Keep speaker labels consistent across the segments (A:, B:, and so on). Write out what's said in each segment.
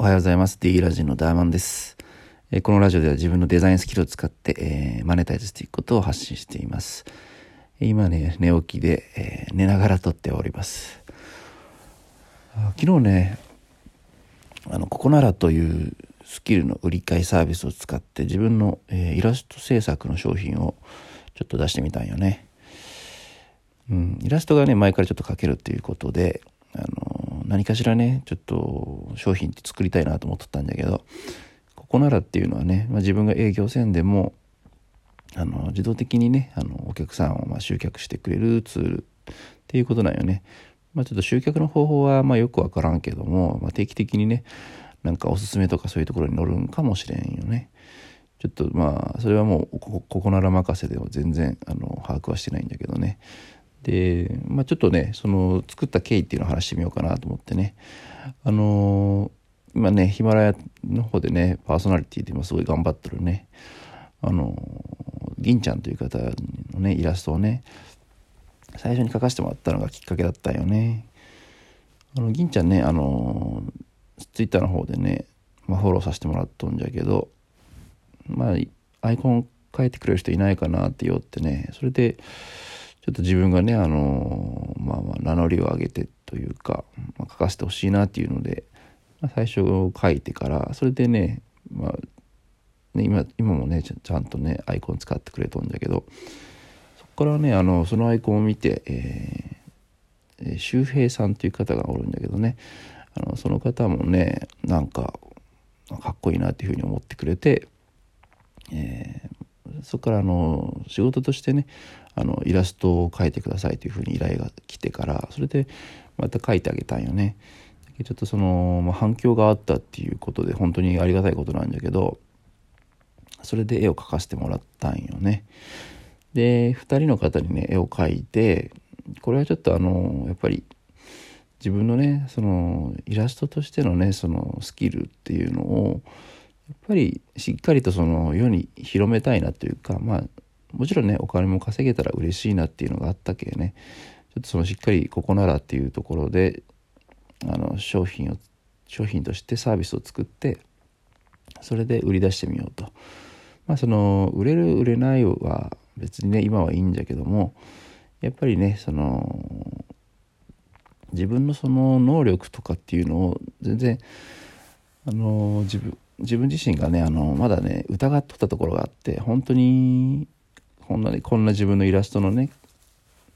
A: おはようございます。D ラジオのダーマンです。えこのラジオでは自分のデザインスキルを使って、え、マネタイズしていくことを発信しています。今ね、寝起きで、え、寝ながら撮っております。昨日ね、あの、ここならというスキルの売り買いサービスを使って自分の、え、イラスト制作の商品をちょっと出してみたんよね。うん、イラストがね、前からちょっと描けるっていうことで、あの、何かしらね、ちょっと商品って作りたいなと思ってたんだけど、ここならっていうのはね、まあ、自分が営業せんでも、あの、自動的にね、あの、お客さんをま集客してくれるツールっていうことなんよね。まあ、ちょっと集客の方法はまよくわからんけども、まあ、定期的にね、なんかおすすめとかそういうところに乗るんかもしれんよね。ちょっとまあそれはもうここなら任せでは全然あの把握はしてないんだけどねで、まあ、ちょっとねその作った経緯っていうのを話してみようかなと思ってね。あのー、今ねヒマラヤの方でねパーソナリティで今すごい頑張ってるねあのー、銀ちゃんという方のねイラストをね最初に描かせてもらったのがきっかけだったよね。あの銀ちゃんねあのー、ツイッターの方でね、まあ、フォローさせてもらっとんじゃけどまあアイコン変えてくれる人いないかなって言おってねそれでちょっと自分がね、あのまあ、まあ名乗りを上げてというか、まあ、書かせてほしいなっていうので、まあ、最初書いてからそれでね,、まあ、ね今今もねちゃんとねアイコン使ってくれとんだけどそこからねあのそのアイコンを見て、えー、周平さんという方がおるんだけどねあのその方もねなんかかっこいいなっていうふうに思ってくれて、えー、そこからあの仕事としてねあのイラストを描いてくださいというふうに依頼が来てからそれでまた描いてあげたんよね。ちょっとその、まあ、反響があったっていうことで本当にありがたいことなんだけどそれで絵を描かせてもらったんよね。で2人の方にね絵を描いてこれはちょっとあのやっぱり自分のねそのイラストとしてのねそのスキルっていうのをやっぱりしっかりとその世に広めたいなというかまあもちろんねお金も稼げたら嬉しいなっていうのがあったけね。ちょっとそのしっかりここならっていうところであの商品を商品としてサービスを作ってそれで売り出してみようと。まあその売れる売れないは別にね今はいいんじゃけどもやっぱりねその自分のその能力とかっていうのを全然あの自分自分自身がねあのまだね疑っとったところがあって本当にこんなにこんな自分のイラストのね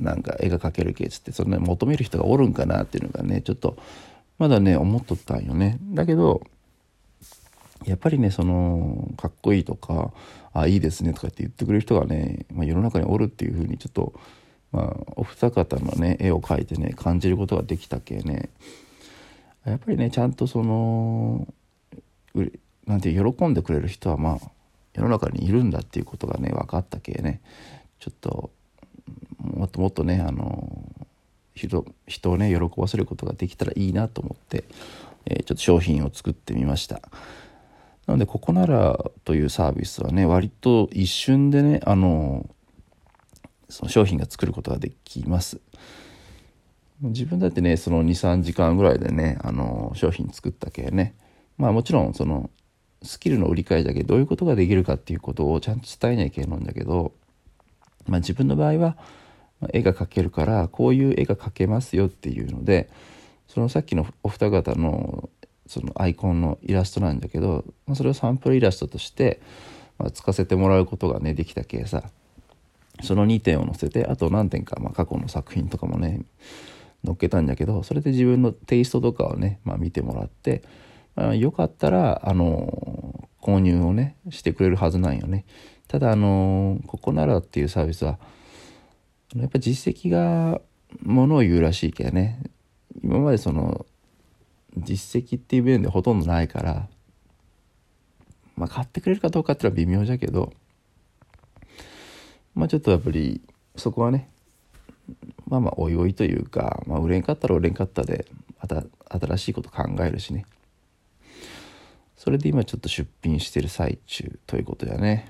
A: なんか絵が描けるケースってそんなに求める人がおるんかなっていうのがねちょっとまだね思っとったんよね。だけどやっぱりねそのかっこいいとかあいいですねとかって言ってくれる人がね、まあ、世の中におるっていうふうにちょっと、まあ、お二方のね絵を描いてね感じることができたけね。やっぱりねちゃんとそのなんて喜んでくれる人はまあ世の中にいるんだっていうことがね分かったけねちょっともっともっとねあの人人をね喜ばせることができたらいいなと思って、えー、ちょっと商品を作ってみました。なのでここならというサービスはね割と一瞬でねあのその商品が作ることができます。自分だってねその23時間ぐらいでねあの商品作ったけね。まあもちろんそのスキルの売り買いだけどういうことができるかっていうことをちゃんと伝えなきゃいけないんだけど、まあ、自分の場合は絵が描けるからこういう絵が描けますよっていうのでそのさっきのお二方のそのアイコンのイラストなんだけど、まあ、それをサンプルイラストとして、まあ、使わせてもらうことがねできたけさ。その2点を載せてあと何点か、まあ、過去の作品とかもね載っけたんだけどそれで自分のテイストとかをね、まあ、見てもらってあ、よかったら、あの、購入をね、してくれるはずなんよね。ただ、あの、ここならっていうサービスは、やっぱ実績がものを言うらしいけどね。今までその、実績っていう面でほとんどないから、まあ、買ってくれるかどうかっていうのは微妙じゃけど、まあちょっとやっぱりそこはねまあまあおいおいというか、まあ、売れんかったら売れんかったでまた新しいこと考えるしねそれで今ちょっと出品してる最中ということやね。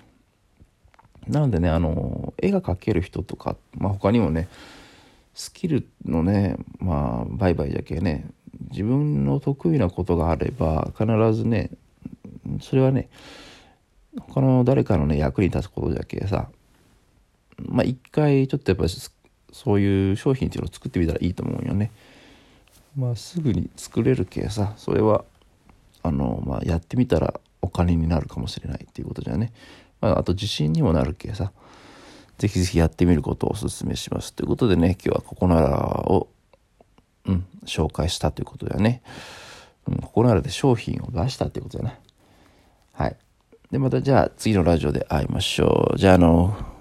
A: なのでね、あの、絵が描ける人とか、まあ他にもね、スキルのね、まあ売買じゃけね、自分の得意なことがあれば必ずねそれはね他の誰かのね役に立つことじゃけさまあ一回ちょっとやっぱそういう商品っていうのを作ってみたらいいと思うよね。まあすぐに作れるけさそれはあの、まあ、やってみたらお金になるかもしれないっていうことじゃね、まあ、あと自信にもなるけさぜひぜひやってみることをお勧めしますということでね今日はここならを、うん、紹介したということだよね、うん、ここならで商品を出したっていうことだな。はい。でまたじゃあ次のラジオで会いましょう。じゃああの